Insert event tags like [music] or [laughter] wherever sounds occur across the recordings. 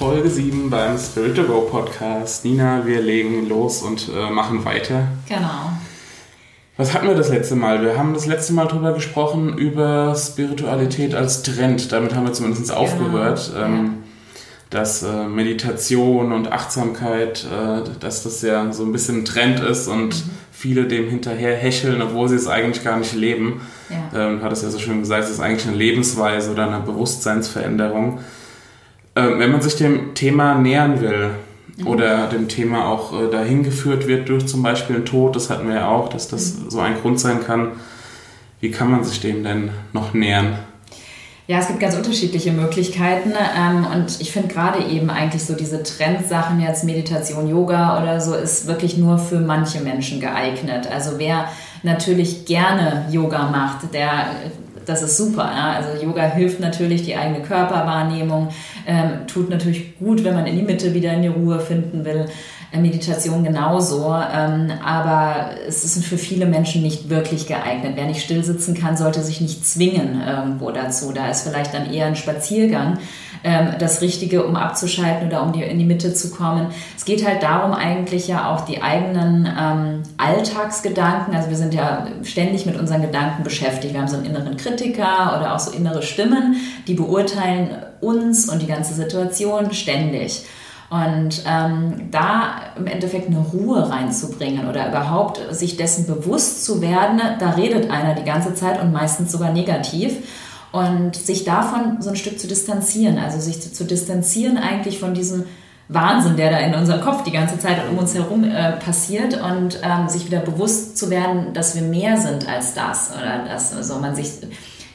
Folge 7 beim Spirit to Go Podcast. Nina, wir legen los und äh, machen weiter. Genau. Was hatten wir das letzte Mal? Wir haben das letzte Mal darüber gesprochen, über Spiritualität als Trend. Damit haben wir zumindest genau. aufgehört. Ähm, ja. Dass äh, Meditation und Achtsamkeit, äh, dass das ja so ein bisschen ein Trend ist und mhm. viele dem hinterher hecheln, obwohl sie es eigentlich gar nicht leben. Ja. Ähm, hat es ja so schön gesagt, es ist eigentlich eine Lebensweise oder eine Bewusstseinsveränderung. Ähm, wenn man sich dem Thema nähern will mhm. oder dem Thema auch äh, dahin geführt wird durch zum Beispiel einen Tod, das hatten wir ja auch, dass das mhm. so ein Grund sein kann, wie kann man sich dem denn noch nähern? Ja, es gibt ganz unterschiedliche Möglichkeiten ähm, und ich finde gerade eben eigentlich so diese Trendsachen jetzt Meditation, Yoga oder so ist wirklich nur für manche Menschen geeignet. Also wer natürlich gerne Yoga macht, der das ist super. Ja? Also Yoga hilft natürlich die eigene Körperwahrnehmung, ähm, tut natürlich gut, wenn man in die Mitte wieder in die Ruhe finden will. Äh, Meditation genauso, ähm, aber es ist für viele Menschen nicht wirklich geeignet. Wer nicht still sitzen kann, sollte sich nicht zwingen irgendwo dazu. Da ist vielleicht dann eher ein Spaziergang ähm, das Richtige, um abzuschalten oder um die, in die Mitte zu kommen. Es geht halt darum, eigentlich ja auch die eigenen ähm, Alltagsgedanken, also wir sind ja ständig mit unseren Gedanken beschäftigt. Wir haben so einen inneren Kritiker oder auch so innere Stimmen, die beurteilen uns und die ganze Situation ständig. Und ähm, da im Endeffekt eine Ruhe reinzubringen oder überhaupt sich dessen bewusst zu werden, da redet einer die ganze Zeit und meistens sogar negativ. Und sich davon so ein Stück zu distanzieren, also sich zu, zu distanzieren eigentlich von diesem Wahnsinn, der da in unserem Kopf die ganze Zeit um uns herum äh, passiert und ähm, sich wieder bewusst zu werden, dass wir mehr sind als das oder dass also man sich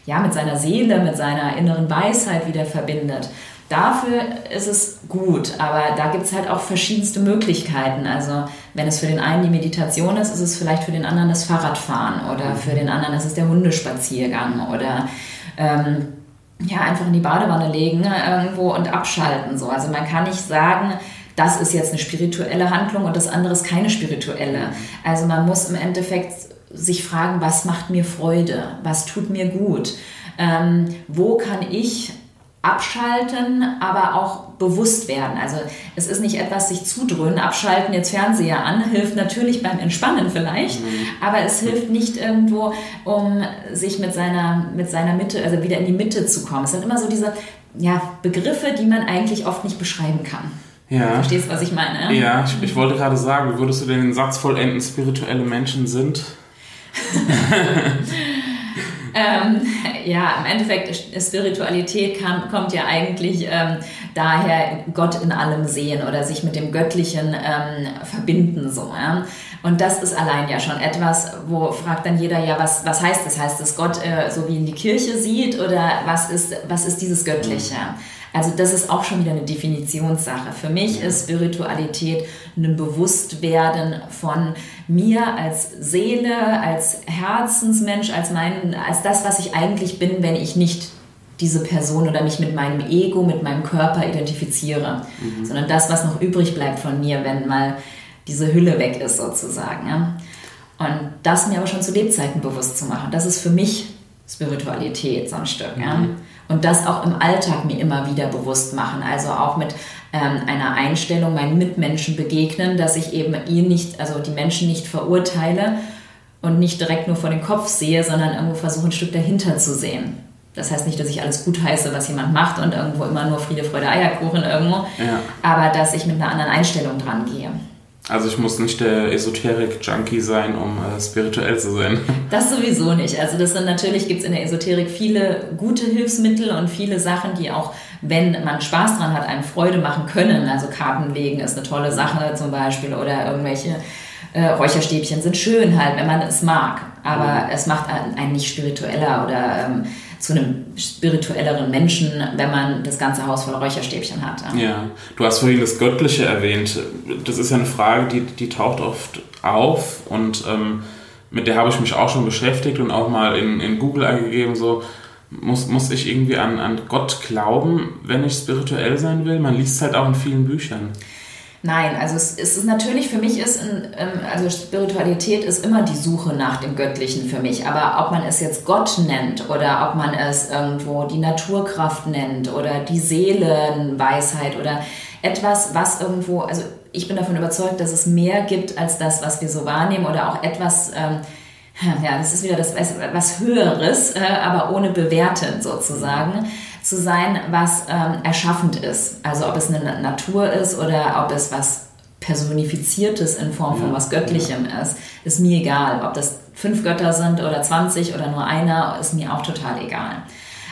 ja mit seiner Seele, mit seiner inneren Weisheit wieder verbindet. Dafür ist es gut, aber da gibt es halt auch verschiedenste Möglichkeiten. Also wenn es für den einen die Meditation ist, ist es vielleicht für den anderen das Fahrradfahren oder für den anderen ist es der Hundespaziergang oder ähm, ja, einfach in die Badewanne legen ne, irgendwo und abschalten. So. Also man kann nicht sagen, das ist jetzt eine spirituelle Handlung und das andere ist keine spirituelle. Also man muss im Endeffekt sich fragen, was macht mir Freude, was tut mir gut, ähm, wo kann ich abschalten, aber auch bewusst werden. Also es ist nicht etwas sich zudröhnen, abschalten, jetzt Fernseher an, hilft natürlich beim Entspannen vielleicht, mhm. aber es hilft nicht irgendwo, um sich mit seiner, mit seiner Mitte, also wieder in die Mitte zu kommen. Es sind immer so diese ja, Begriffe, die man eigentlich oft nicht beschreiben kann. Ja. Verstehst du, was ich meine? Ja, ich, ich wollte gerade sagen, würdest du denn den Satz vollenden, spirituelle Menschen sind? [laughs] ähm, [laughs] ja, im Endeffekt, Spiritualität kam, kommt ja eigentlich ähm, daher, Gott in allem sehen oder sich mit dem Göttlichen ähm, verbinden. So, ja? Und das ist allein ja schon etwas, wo fragt dann jeder, ja, was, was heißt das? Heißt das Gott äh, so wie in die Kirche sieht oder was ist, was ist dieses Göttliche? Also das ist auch schon wieder eine Definitionssache. Für mich ist Spiritualität ein Bewusstwerden von mir als Seele, als Herzensmensch, als, mein, als das, was ich eigentlich bin, wenn ich nicht diese Person oder mich mit meinem Ego, mit meinem Körper identifiziere, mhm. sondern das, was noch übrig bleibt von mir, wenn mal diese Hülle weg ist sozusagen. Ja? Und das mir aber schon zu Lebzeiten bewusst zu machen, das ist für mich Spiritualität so ein Stück. Mhm. Ja? Und das auch im Alltag mir immer wieder bewusst machen. Also auch mit ähm, einer Einstellung meinen Mitmenschen begegnen, dass ich eben ihn nicht, also die Menschen nicht verurteile und nicht direkt nur vor den Kopf sehe, sondern irgendwo versuche ein Stück dahinter zu sehen. Das heißt nicht, dass ich alles gut heiße, was jemand macht und irgendwo immer nur Friede, Freude, Eierkuchen irgendwo, ja. aber dass ich mit einer anderen Einstellung dran gehe. Also ich muss nicht der Esoterik-Junkie sein, um äh, spirituell zu sein. [laughs] Das sowieso nicht. Also das sind natürlich gibt es in der Esoterik viele gute Hilfsmittel und viele Sachen, die auch, wenn man Spaß dran hat, einem Freude machen können. Also Karten legen ist eine tolle Sache zum Beispiel oder irgendwelche äh, Räucherstäbchen sind schön halt, wenn man es mag. Aber mhm. es macht einen nicht spiritueller oder ähm, zu einem spirituelleren Menschen, wenn man das ganze Haus voller Räucherstäbchen hat. Ja. du hast vorhin das Göttliche erwähnt. Das ist ja eine Frage, die, die taucht oft auf und ähm, mit der habe ich mich auch schon beschäftigt und auch mal in, in Google eingegeben, so muss, muss ich irgendwie an, an Gott glauben, wenn ich spirituell sein will? Man liest halt auch in vielen Büchern. Nein, also es, es ist natürlich für mich ist, ähm, also Spiritualität ist immer die Suche nach dem Göttlichen für mich. Aber ob man es jetzt Gott nennt oder ob man es irgendwo die Naturkraft nennt oder die Seelenweisheit oder etwas, was irgendwo, also ich bin davon überzeugt, dass es mehr gibt als das, was wir so wahrnehmen oder auch etwas, ähm, ja, das ist wieder das was Höheres, äh, aber ohne bewerten sozusagen zu sein, was ähm, erschaffend ist. Also ob es eine Natur ist oder ob es was Personifiziertes in Form von was Göttlichem ist, ist mir egal. Ob das fünf Götter sind oder 20 oder nur einer, ist mir auch total egal.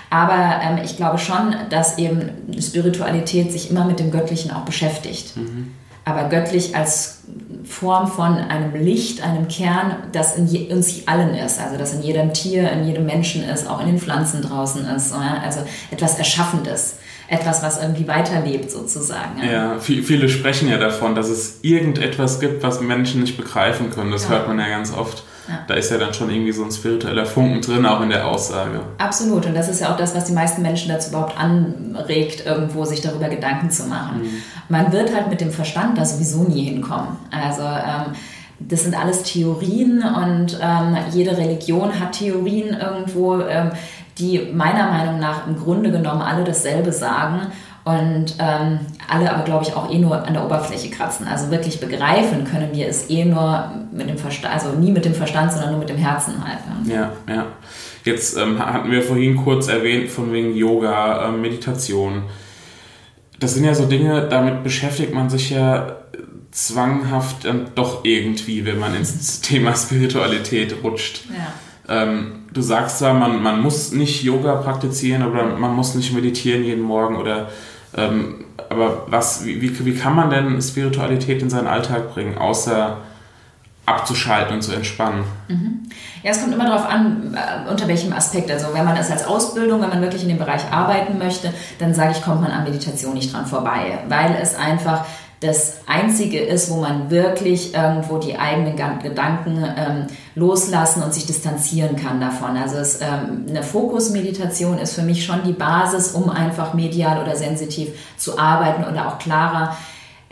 Aber ähm, ich glaube schon, dass eben Spiritualität sich immer mit dem Göttlichen auch beschäftigt. Mhm. Aber göttlich als Form von einem Licht, einem Kern, das in je, uns allen ist. Also das in jedem Tier, in jedem Menschen ist, auch in den Pflanzen draußen ist. Also etwas Erschaffendes. Etwas, was irgendwie weiterlebt sozusagen. Ja, viele sprechen ja davon, dass es irgendetwas gibt, was Menschen nicht begreifen können. Das ja. hört man ja ganz oft. Ja. Da ist ja dann schon irgendwie so ein spiritueller Funken drin, auch in der Aussage. Absolut. Und das ist ja auch das, was die meisten Menschen dazu überhaupt anregt, irgendwo sich darüber Gedanken zu machen. Mhm. Man wird halt mit dem Verstand da sowieso nie hinkommen. Also ähm, das sind alles Theorien und ähm, jede Religion hat Theorien irgendwo, ähm, die meiner Meinung nach im Grunde genommen alle dasselbe sagen und ähm, alle aber, glaube ich, auch eh nur an der Oberfläche kratzen. Also wirklich begreifen können wir es eh nur mit dem Verstand, also nie mit dem Verstand, sondern nur mit dem Herzen halt. Ja, ja. Jetzt ähm, hatten wir vorhin kurz erwähnt, von wegen Yoga, äh, Meditation. Das sind ja so Dinge, damit beschäftigt man sich ja zwanghaft dann doch irgendwie, wenn man ins [laughs] Thema Spiritualität rutscht. Ja. Ähm, du sagst zwar, man, man muss nicht Yoga praktizieren oder man muss nicht meditieren jeden Morgen oder ähm, aber was, wie, wie kann man denn Spiritualität in seinen Alltag bringen, außer abzuschalten und zu entspannen? Mhm. Ja, es kommt immer darauf an, äh, unter welchem Aspekt. Also wenn man es als Ausbildung, wenn man wirklich in dem Bereich arbeiten möchte, dann sage ich, kommt man an Meditation nicht dran vorbei, weil es einfach das Einzige ist, wo man wirklich irgendwo die eigenen Gedanken ähm, loslassen und sich distanzieren kann davon. Also es, ähm, eine Fokusmeditation ist für mich schon die Basis, um einfach medial oder sensitiv zu arbeiten oder auch klarer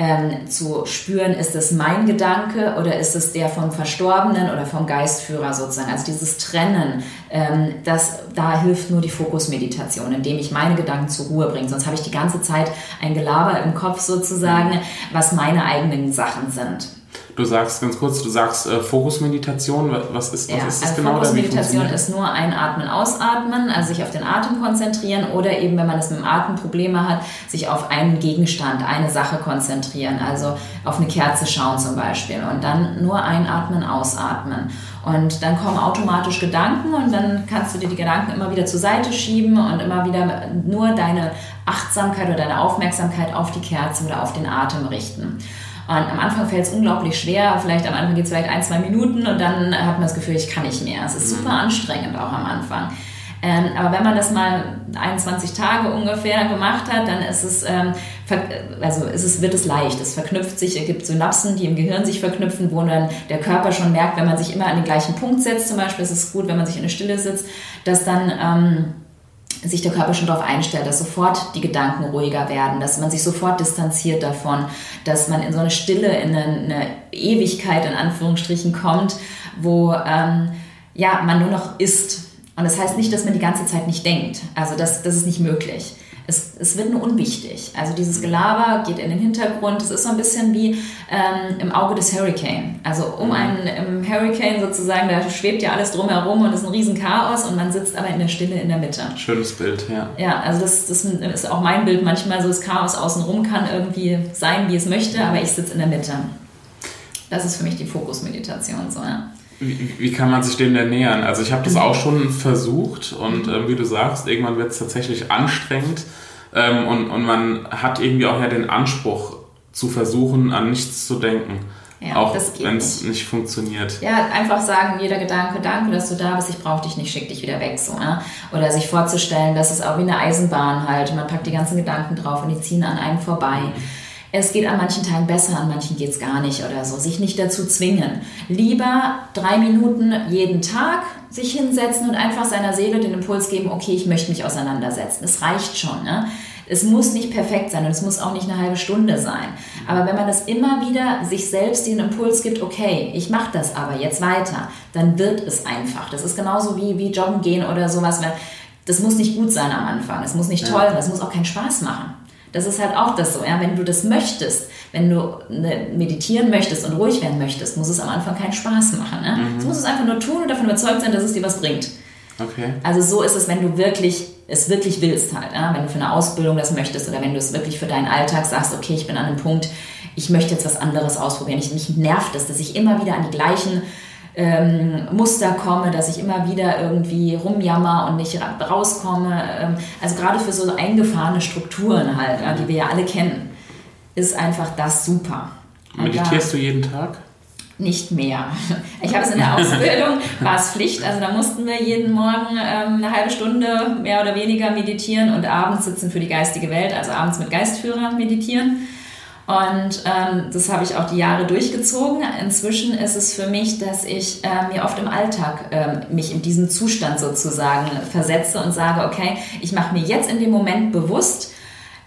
ähm, zu spüren, ist es mein Gedanke oder ist es der vom Verstorbenen oder vom Geistführer sozusagen. Also dieses Trennen, ähm, das, da hilft nur die Fokusmeditation, indem ich meine Gedanken zur Ruhe bringe. Sonst habe ich die ganze Zeit ein Gelaber im Kopf sozusagen, was meine eigenen Sachen sind. Du sagst ganz kurz, du sagst äh, Fokusmeditation. Was ist, was ja, ist das also genau? Fokusmeditation ist nur einatmen, ausatmen, also sich auf den Atem konzentrieren oder eben, wenn man es mit dem Atem Probleme hat, sich auf einen Gegenstand, eine Sache konzentrieren, also auf eine Kerze schauen zum Beispiel und dann nur einatmen, ausatmen. Und dann kommen automatisch Gedanken und dann kannst du dir die Gedanken immer wieder zur Seite schieben und immer wieder nur deine Achtsamkeit oder deine Aufmerksamkeit auf die Kerze oder auf den Atem richten. Und am Anfang fällt es unglaublich schwer. Vielleicht am Anfang geht es vielleicht ein, zwei Minuten und dann hat man das Gefühl, ich kann nicht mehr. Es ist mhm. super anstrengend auch am Anfang. Ähm, aber wenn man das mal 21 Tage ungefähr gemacht hat, dann ist es, ähm, also ist es, wird es leicht. Es verknüpft sich, es gibt Synapsen, die im Gehirn sich verknüpfen, wo dann der Körper schon merkt, wenn man sich immer an den gleichen Punkt setzt, zum Beispiel ist es gut, wenn man sich in der Stille sitzt, dass dann ähm, sich der Körper schon darauf einstellt, dass sofort die Gedanken ruhiger werden, dass man sich sofort distanziert davon, dass man in so eine Stille, in eine, Ewigkeit in Anführungsstrichen kommt, wo ähm, ja, man nur noch ist. Und das heißt nicht, dass man die ganze Zeit nicht denkt. Also das, das ist nicht möglich es, es wird nur unwichtig. Also dieses Gelaber geht in den Hintergrund. Es ist so ein bisschen wie ähm, im Auge des Hurricane. Also um mhm. einen Hurricane sozusagen, da schwebt ja alles drumherum und ist ein riesen Chaos und man sitzt aber in der Stille in der Mitte. Schönes Bild, ja. Ja, also das, das ist auch mein Bild. Manchmal so das Chaos außenrum kann irgendwie sein, wie es möchte, aber ich sitze in der Mitte. Das ist für mich die Fokusmeditation so, ja. Wie, wie, kann man sich dem denn nähern? Also ich habe das auch schon versucht und äh, wie du sagst, irgendwann wird es tatsächlich anstrengend ähm, und, und man hat irgendwie auch ja den Anspruch zu versuchen, an nichts zu denken. Ja, auch wenn es nicht. nicht. funktioniert. Ja, einfach sagen, jeder Gedanke, danke, dass du da bist, ich brauche dich nicht, schick dich wieder weg. So, ja? Oder sich vorzustellen, dass es auch wie eine Eisenbahn halt, man packt die ganzen Gedanken drauf und die ziehen an einem vorbei. Es geht an manchen Tagen besser, an manchen geht es gar nicht oder so. Sich nicht dazu zwingen. Lieber drei Minuten jeden Tag sich hinsetzen und einfach seiner Seele den Impuls geben, okay, ich möchte mich auseinandersetzen. Es reicht schon. Ne? Es muss nicht perfekt sein und es muss auch nicht eine halbe Stunde sein. Aber wenn man das immer wieder sich selbst den Impuls gibt, okay, ich mache das aber jetzt weiter, dann wird es einfach. Das ist genauso wie, wie joggen gehen oder sowas. Das muss nicht gut sein am Anfang, es muss nicht toll sein, es muss auch keinen Spaß machen. Das ist halt auch das so, ja, wenn du das möchtest, wenn du ne, meditieren möchtest und ruhig werden möchtest, muss es am Anfang keinen Spaß machen. Ne? Mhm. Du musst es einfach nur tun und davon überzeugt sein, dass es dir was bringt. Okay. Also so ist es, wenn du wirklich es wirklich willst halt, ja? wenn du für eine Ausbildung das möchtest oder wenn du es wirklich für deinen Alltag sagst, okay, ich bin an einem Punkt, ich möchte jetzt was anderes ausprobieren. Ich, mich nervt es, dass ich immer wieder an die gleichen ähm, Muster komme, dass ich immer wieder irgendwie rumjammer und nicht rauskomme. Ähm, also gerade für so eingefahrene Strukturen halt, die wir ja alle kennen, ist einfach das super. Meditierst da, du jeden Tag? nicht mehr. Ich habe es in der Ausbildung, [laughs] war es Pflicht, also da mussten wir jeden Morgen ähm, eine halbe Stunde mehr oder weniger meditieren und abends sitzen für die geistige Welt, also abends mit Geistführer meditieren. Und ähm, das habe ich auch die Jahre durchgezogen. Inzwischen ist es für mich, dass ich äh, mir oft im Alltag äh, mich in diesen Zustand sozusagen versetze und sage, okay, ich mache mir jetzt in dem Moment bewusst,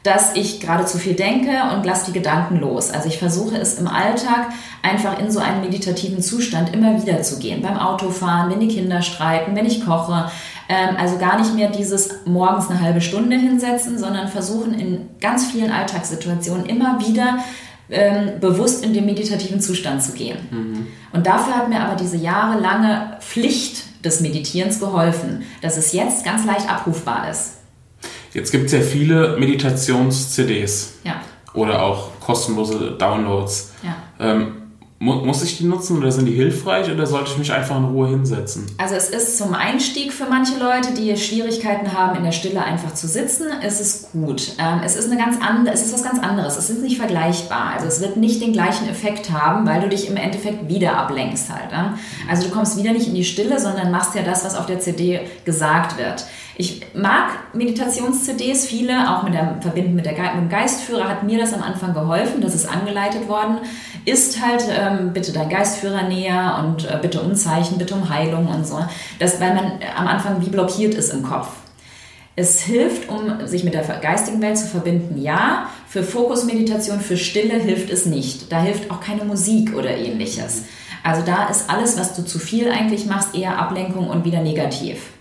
dass ich gerade zu viel denke und lasse die Gedanken los. Also ich versuche es im Alltag einfach in so einen meditativen Zustand immer wieder zu gehen. Beim Autofahren, wenn die Kinder streiten, wenn ich koche. Ähm, also gar nicht mehr dieses morgens eine halbe Stunde hinsetzen, sondern versuchen in ganz vielen Alltagssituationen immer wieder ähm, bewusst in den meditativen Zustand zu gehen. Mhm. Und dafür hat mir aber diese jahrelange Pflicht des Meditierens geholfen, dass es jetzt ganz leicht abrufbar ist. Jetzt gibt es ja viele Meditations-CDs. Ja. Oder auch kostenlose Downloads. Ja. Ähm, muss ich die nutzen oder sind die hilfreich oder sollte ich mich einfach in Ruhe hinsetzen? Also es ist zum Einstieg für manche Leute, die Schwierigkeiten haben, in der Stille einfach zu sitzen, ist es gut. Ähm, es ist eine ganz andere, es ist was ganz anderes. Es ist nicht vergleichbar. Also es wird nicht den gleichen Effekt haben, weil du dich im Endeffekt wieder ablenkst halt. Also du kommst wieder nicht in die Stille, sondern machst ja das, was auf der CD gesagt wird. Ich mag Meditations-CDs, viele, auch mit der Verbinden mit, der, mit dem Geistführer hat mir das am Anfang geholfen, das ist angeleitet worden. Ist halt ähm, bitte dein Geistführer näher und äh, bitte um Zeichen, bitte um Heilung und so. Das, weil man am Anfang wie blockiert ist im Kopf. Es hilft, um sich mit der geistigen Welt zu verbinden, ja. Für Fokusmeditation, für Stille hilft es nicht. Da hilft auch keine Musik oder ähnliches. Also da ist alles, was du zu viel eigentlich machst, eher Ablenkung und wieder negativ.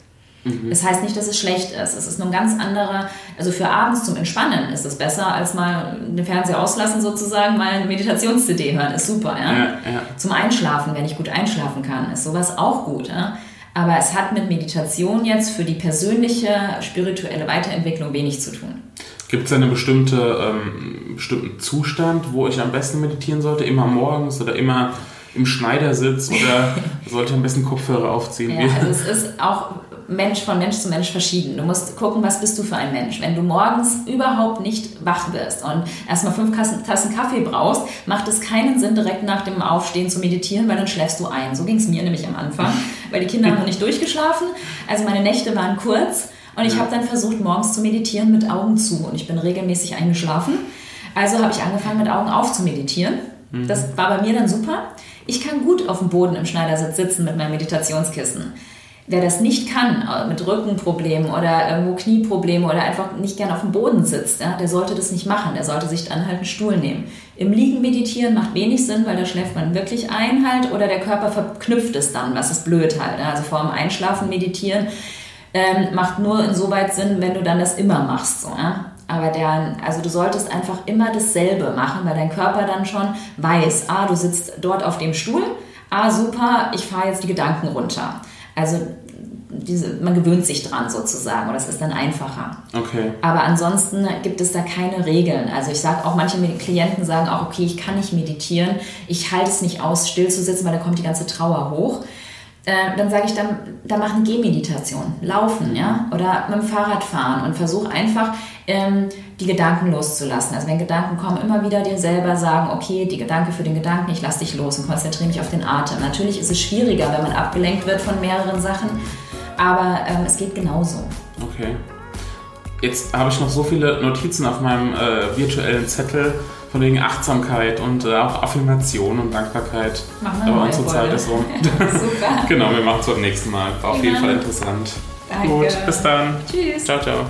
Mhm. Das heißt nicht, dass es schlecht ist. Es ist nur ein ganz anderer, also für abends zum Entspannen ist es besser, als mal den Fernseher auslassen sozusagen, mal eine Meditations-CD hören, ist super. Ja? Ja, ja. Zum Einschlafen, wenn ich gut einschlafen kann, ist sowas auch gut. Ja? Aber es hat mit Meditation jetzt für die persönliche spirituelle Weiterentwicklung wenig zu tun. Gibt es einen bestimmte, ähm, bestimmten Zustand, wo ich am besten meditieren sollte? Immer morgens oder immer im Schneidersitz oder [laughs] sollte ich am besten Kopfhörer aufziehen? Ja, also es ist auch Mensch von Mensch zu Mensch verschieden. Du musst gucken, was bist du für ein Mensch. Wenn du morgens überhaupt nicht wach wirst und erstmal fünf Tassen Kaffee brauchst, macht es keinen Sinn, direkt nach dem Aufstehen zu meditieren, weil dann schläfst du ein. So ging es mir nämlich am Anfang, [laughs] weil die Kinder haben noch nicht durchgeschlafen. Also meine Nächte waren kurz und ich habe dann versucht, morgens zu meditieren mit Augen zu und ich bin regelmäßig eingeschlafen. Also habe ich angefangen, mit Augen auf zu meditieren. Mhm. Das war bei mir dann super. Ich kann gut auf dem Boden im Schneidersitz sitzen mit meinem Meditationskissen. Wer das nicht kann, äh, mit Rückenproblemen oder irgendwo Knieproblemen oder einfach nicht gern auf dem Boden sitzt, ja, der sollte das nicht machen. Der sollte sich dann halt einen Stuhl nehmen. Im Liegen meditieren macht wenig Sinn, weil da schläft man wirklich ein halt oder der Körper verknüpft es dann, was ist blöd halt. Also vor dem Einschlafen meditieren ähm, macht nur insoweit Sinn, wenn du dann das immer machst. So, ja? Aber der, also du solltest einfach immer dasselbe machen, weil dein Körper dann schon weiß, ah, du sitzt dort auf dem Stuhl, ah, super, ich fahre jetzt die Gedanken runter. Also diese, man gewöhnt sich dran sozusagen und das ist dann einfacher. Okay. Aber ansonsten gibt es da keine Regeln. Also ich sage auch, manche Klienten sagen auch, okay, ich kann nicht meditieren, ich halte es nicht aus, still zu sitzen, weil da kommt die ganze Trauer hoch. Äh, dann sage ich, dann, dann eine Gehmeditation, laufen, ja, oder mit dem Fahrrad fahren und versuch einfach ähm, die Gedanken loszulassen. Also wenn Gedanken kommen, immer wieder dir selber sagen, okay, die Gedanke für den Gedanken, ich lasse dich los und konzentriere mich auf den Atem. Natürlich ist es schwieriger, wenn man abgelenkt wird von mehreren Sachen, aber ähm, es geht genauso. Okay. Jetzt habe ich noch so viele Notizen auf meinem äh, virtuellen Zettel von wegen Achtsamkeit und äh, auch Affirmation und Dankbarkeit. Machen wir Aber unsere Zeit ist rum. [laughs] Super. genau, wir machen es beim nächsten Mal. War auf jeden Fall interessant. Danke. Gut, bis dann. Tschüss. Ciao, ciao.